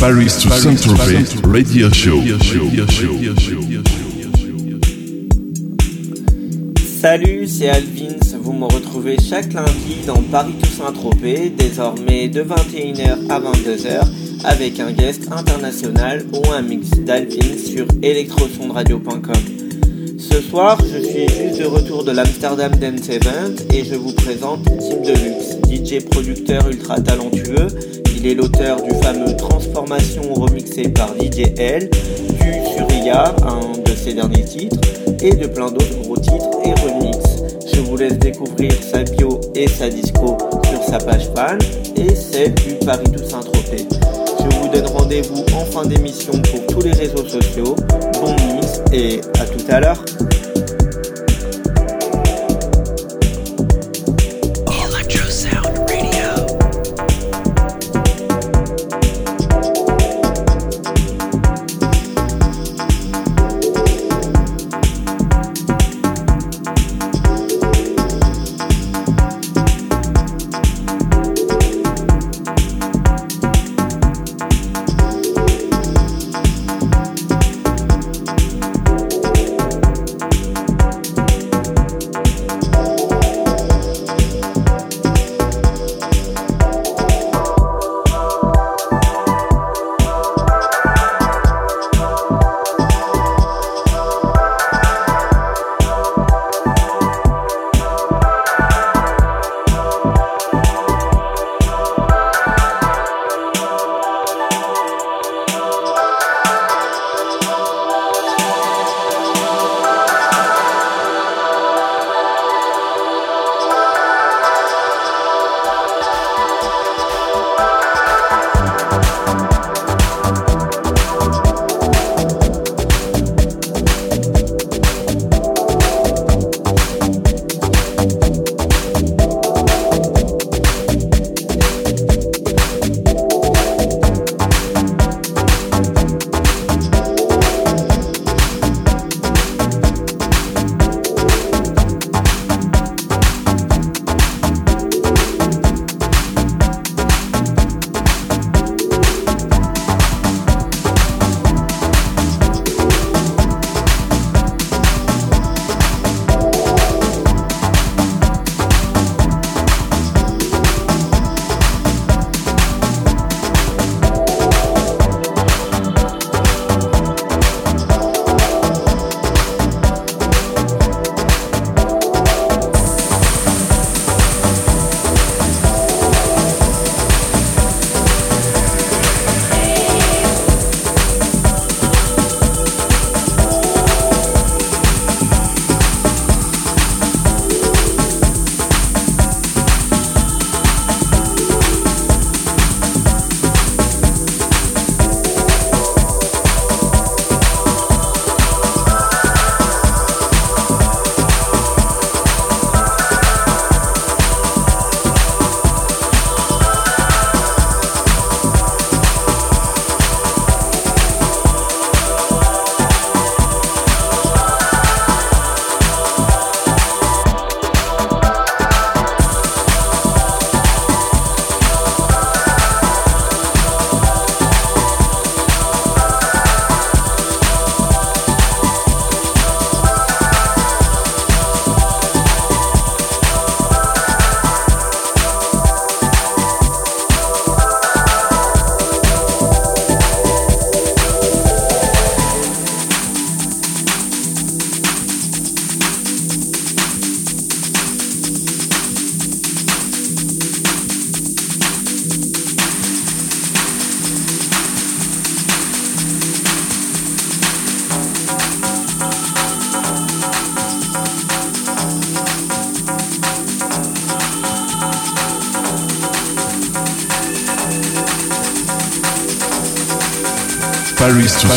Paris to Saint-Tropez Radio Show. Salut, c'est Alvins. Vous me retrouvez chaque lundi dans Paris to Saint-Tropez, désormais de 21h à 22h, avec un guest international ou un mix d'Alvins sur electrosondradio.com. Ce soir, je suis juste de retour de l'Amsterdam Dance Event et je vous présente Tim Deluxe, DJ producteur ultra talentueux. Il est l'auteur du fameux Transformation remixé par DJ L, du Surya, un de ses derniers titres, et de plein d'autres gros titres et remix. Je vous laisse découvrir sa bio et sa disco sur sa page fan et celle du Paris Toussaint Tropez. Je vous donne rendez-vous en fin d'émission pour tous les réseaux sociaux. Bon mix et à tout à l'heure.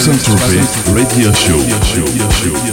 Paris to Saint-Tropez Radio Show.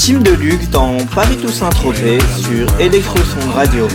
Team Deluxe dans Paris Toussaint Tropez sur Electroson Radio.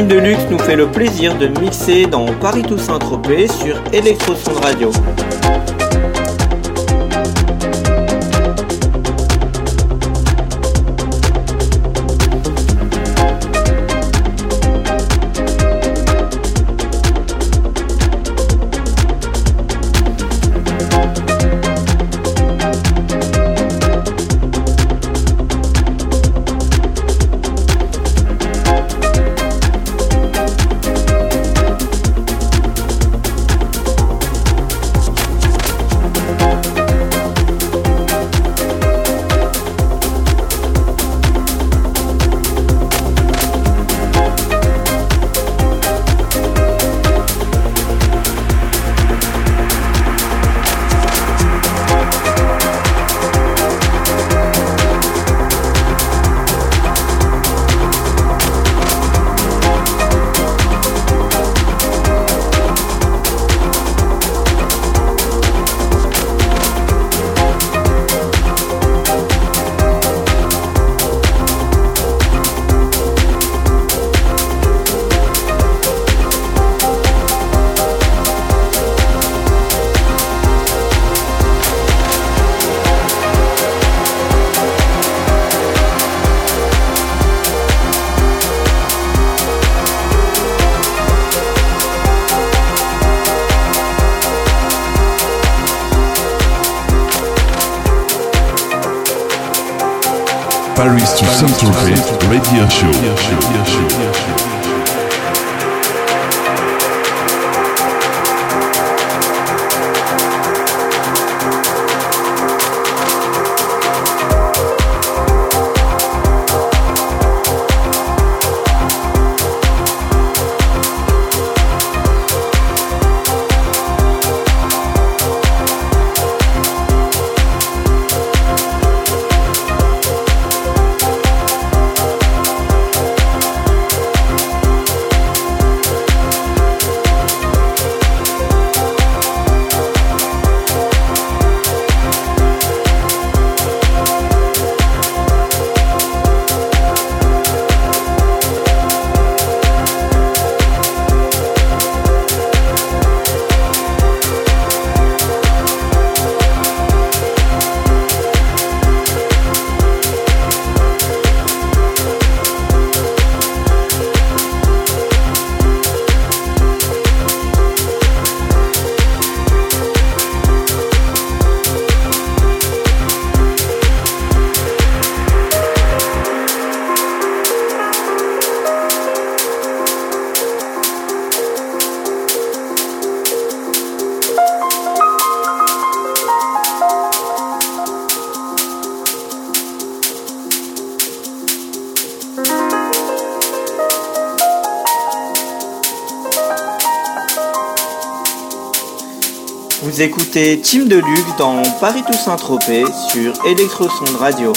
Deluxe nous fait le plaisir de mixer dans Paris Toussaint Tropez sur Electroson Radio. Écoutez Team de Luc dans Paris Toussaint Tropez sur Electrosonde Radio.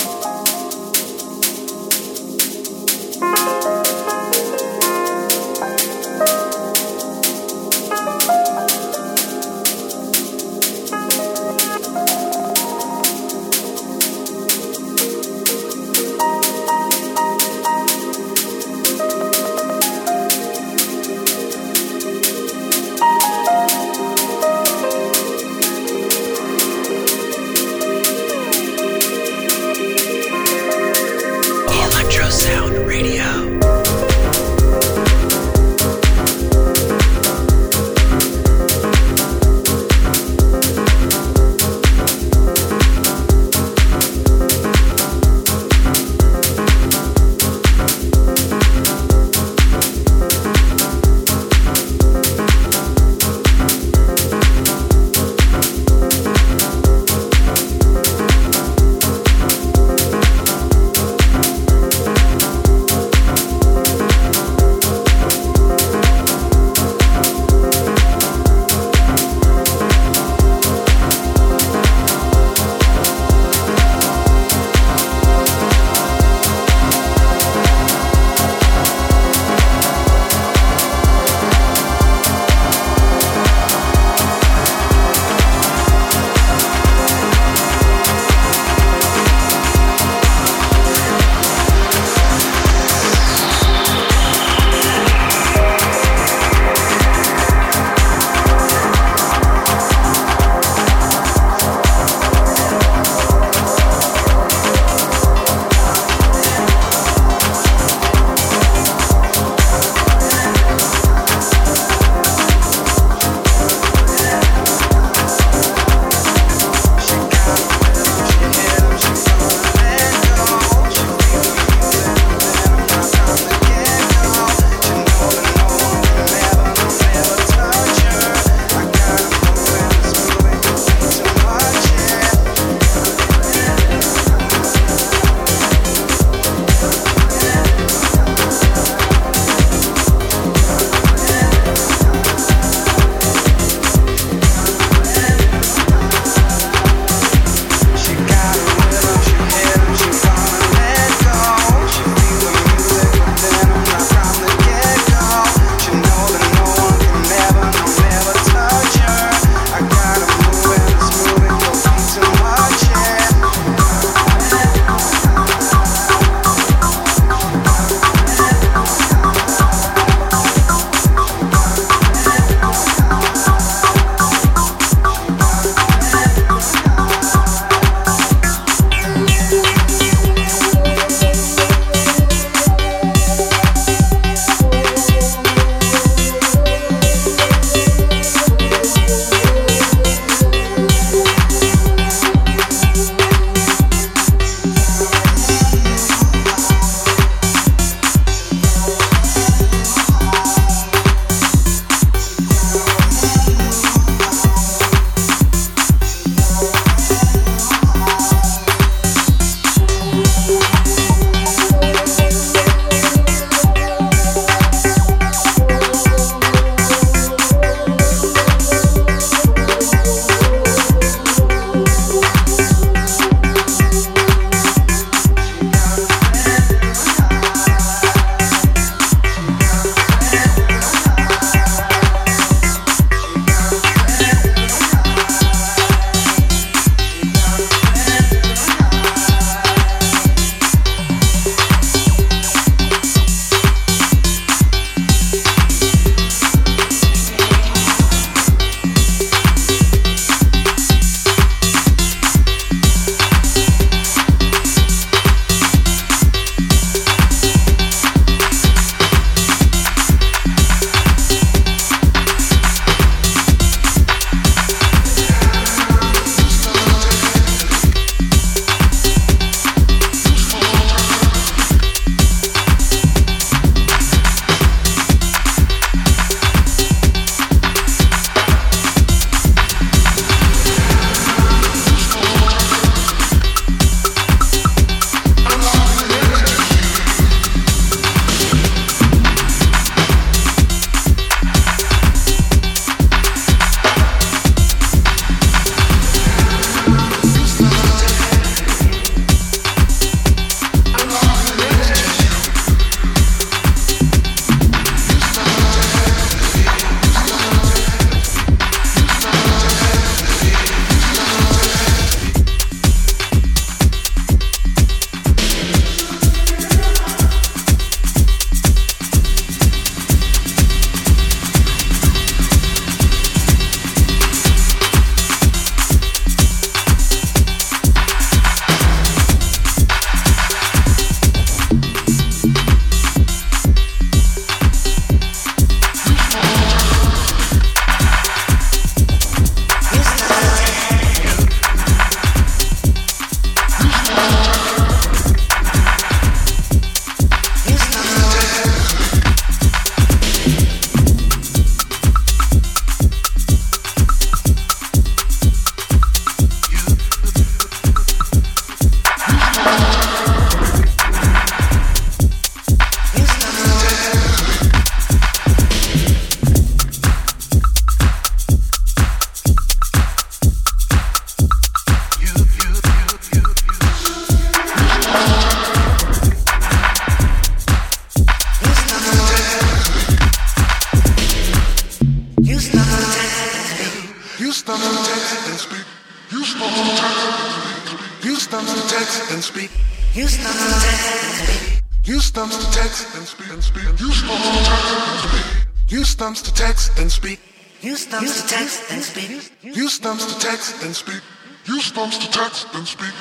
Text and speak. Use stumps to text and speak. Use stumps to text and speak.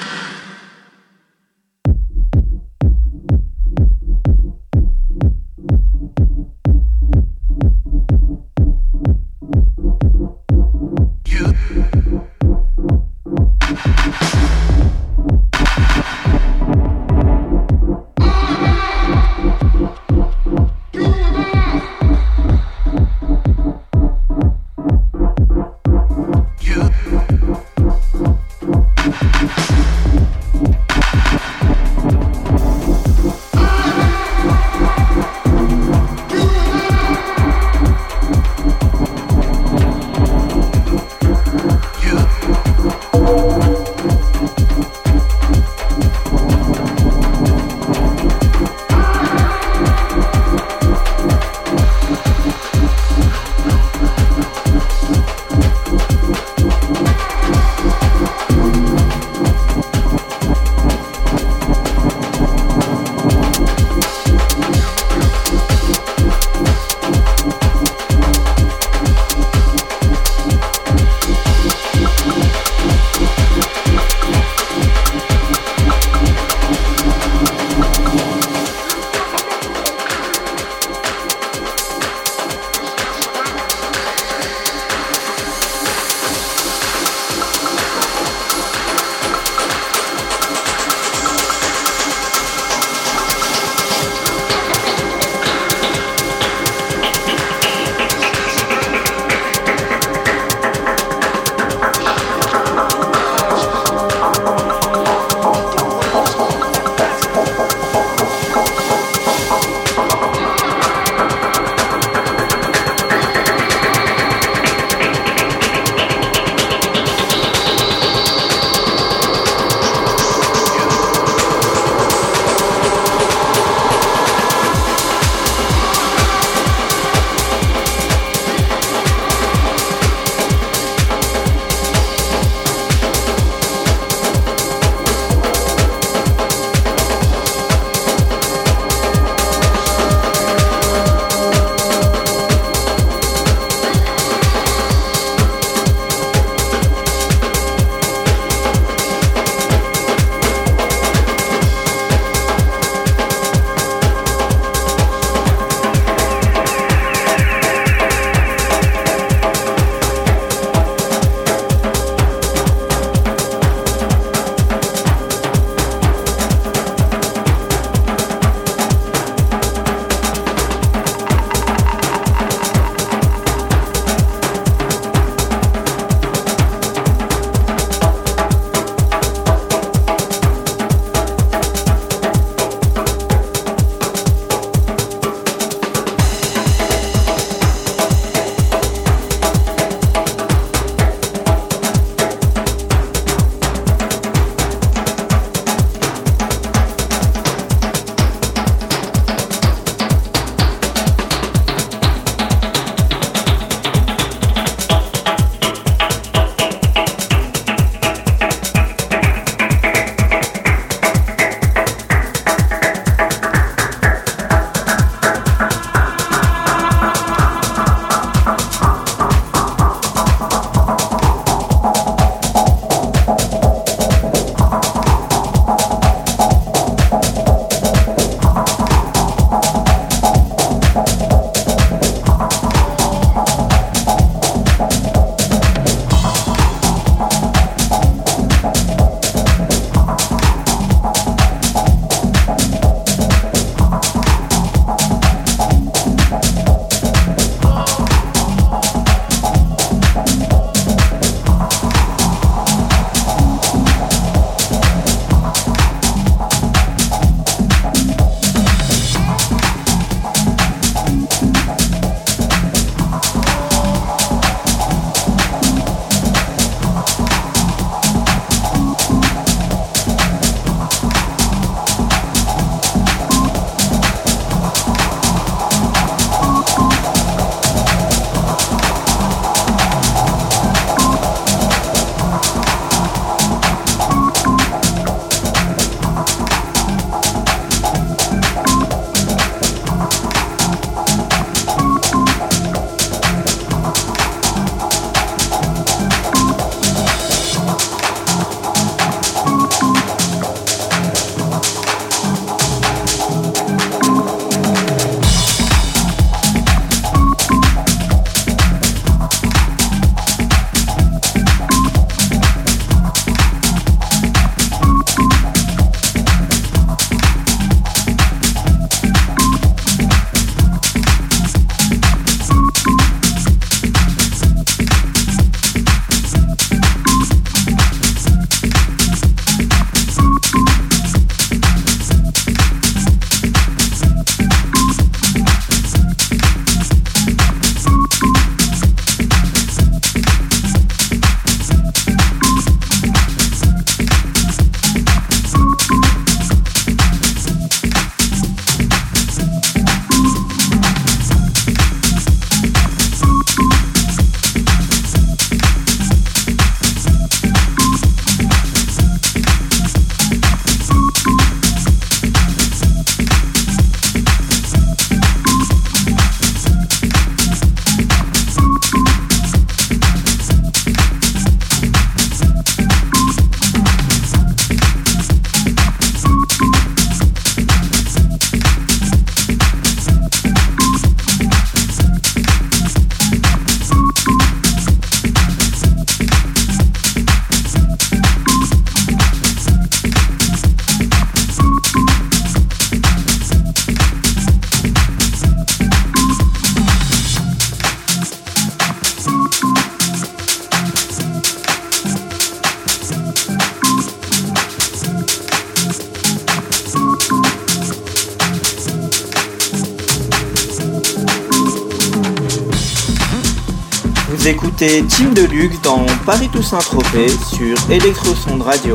Écoutez Team Deluxe dans Paris Toussaint Tropez sur Electrosonde Radio.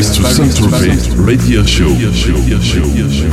Paris to Saint-Tropez Radio Show.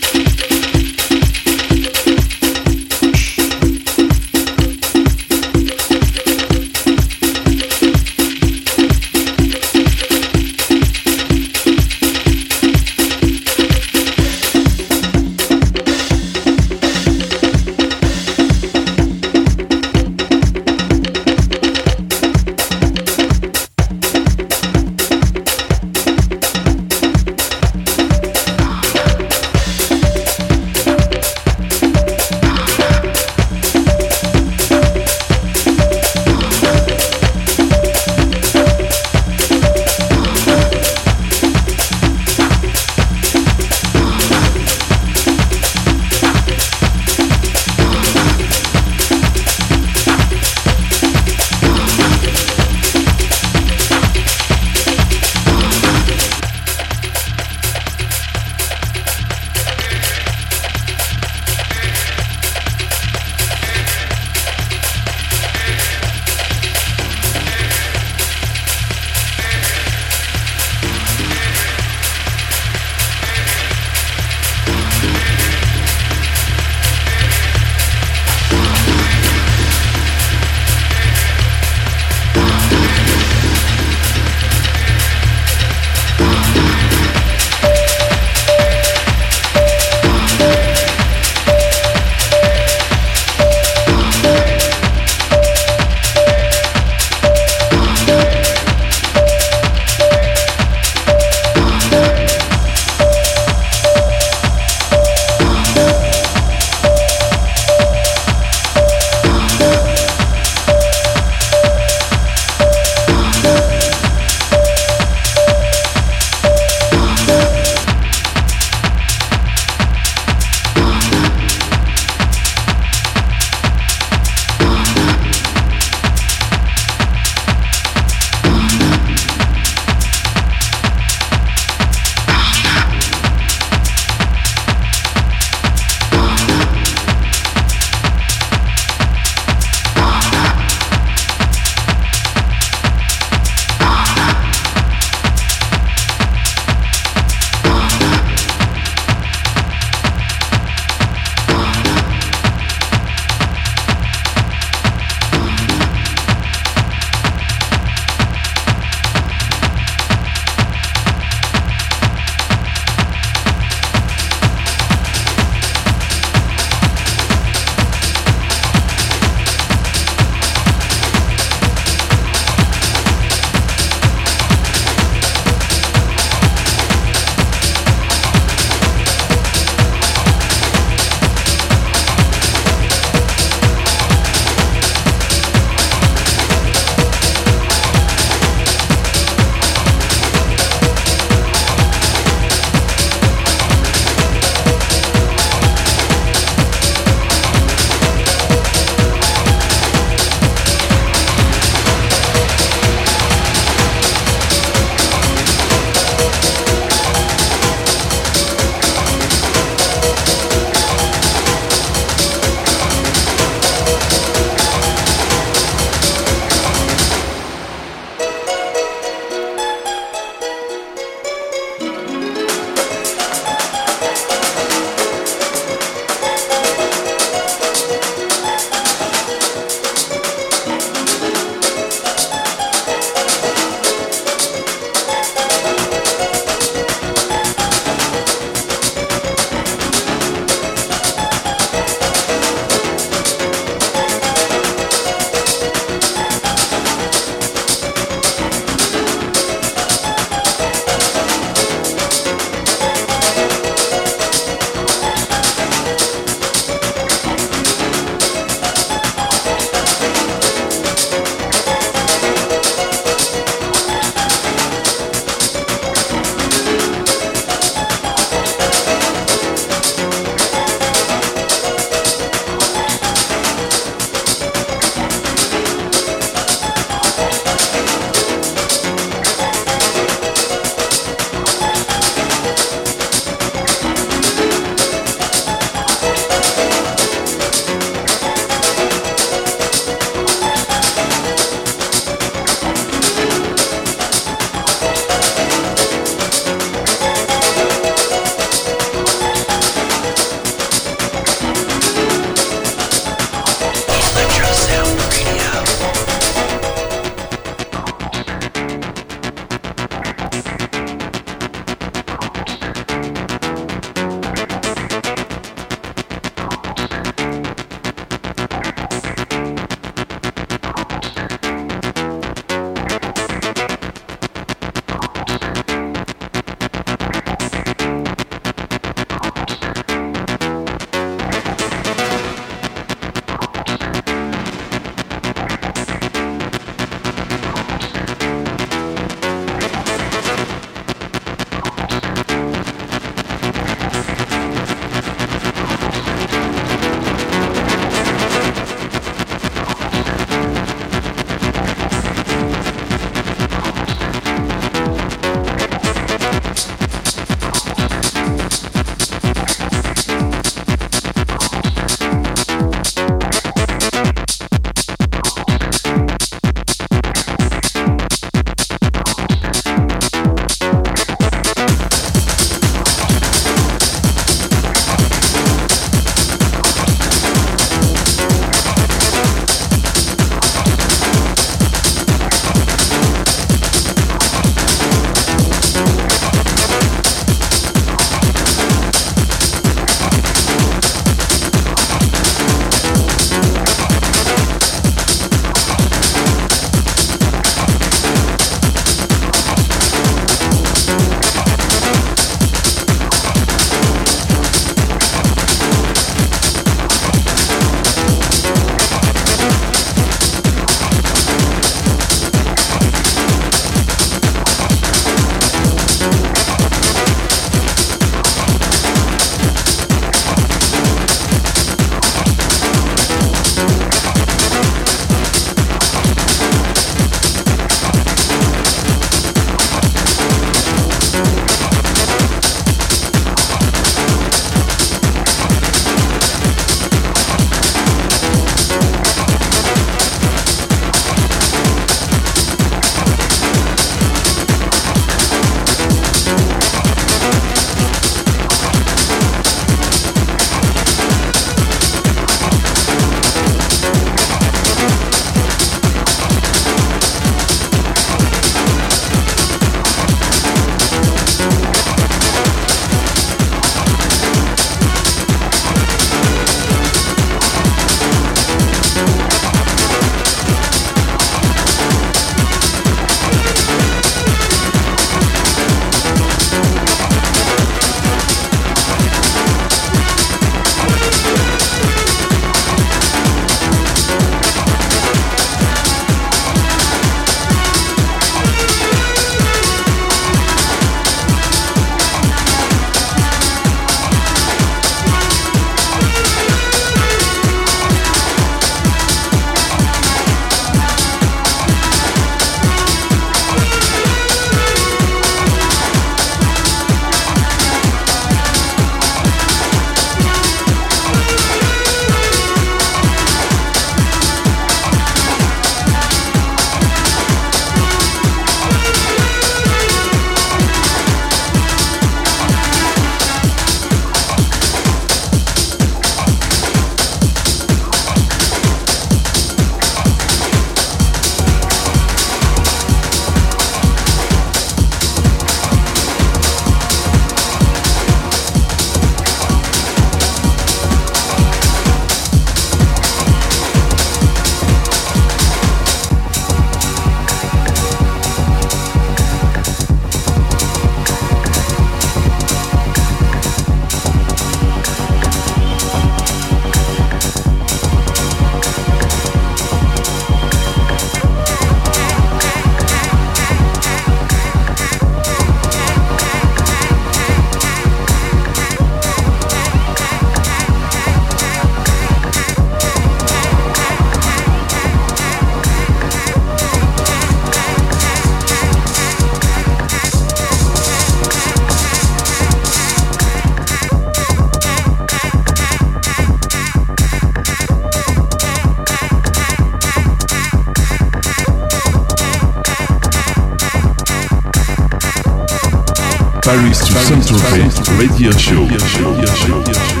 Paris to Saint-Tropez Radio Show.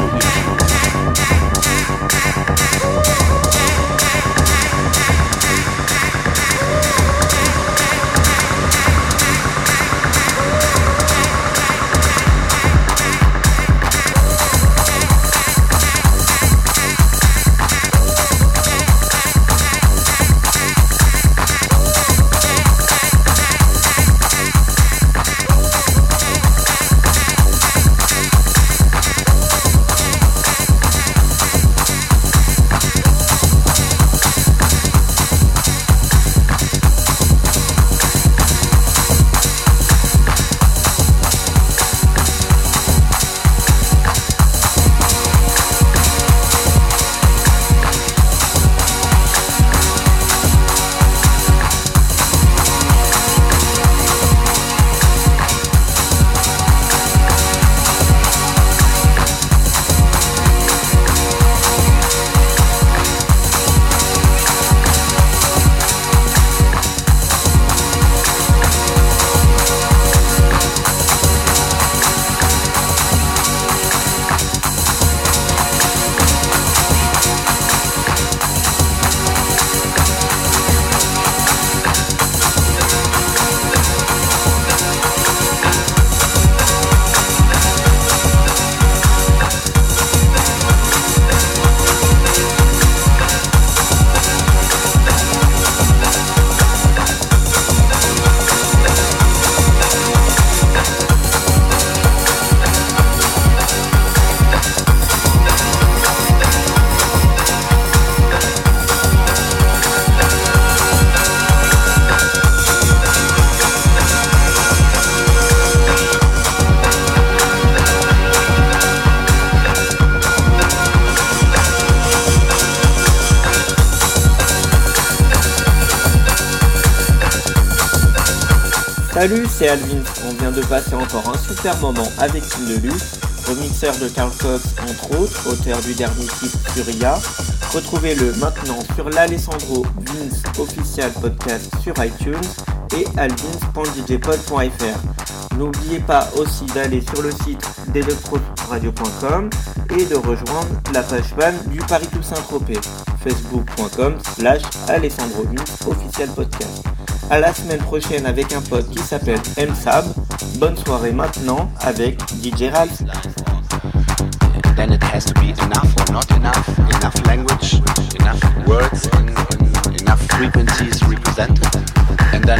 C'est Alvin. On vient de passer encore un super moment avec Tim Deluxe, remixeur de Carl Cox entre autres, auteur du dernier titre sur IA. Retrouvez-le maintenant sur l'Alessandro Vince Official Podcast sur iTunes et alvins.djpod.fr. N'oubliez pas aussi d'aller sur le site d'electroradio.com et de rejoindre la page fan du Paris Toussaint Tropez, facebook.com slash Alessandro Vince Official Podcast. À la semaine prochaine avec un pote qui s'appelle M-Sab. Bonne soirée maintenant avec DJ Ralph. Then it has to be enough or not enough, enough language, enough words, enough frequencies represented, and then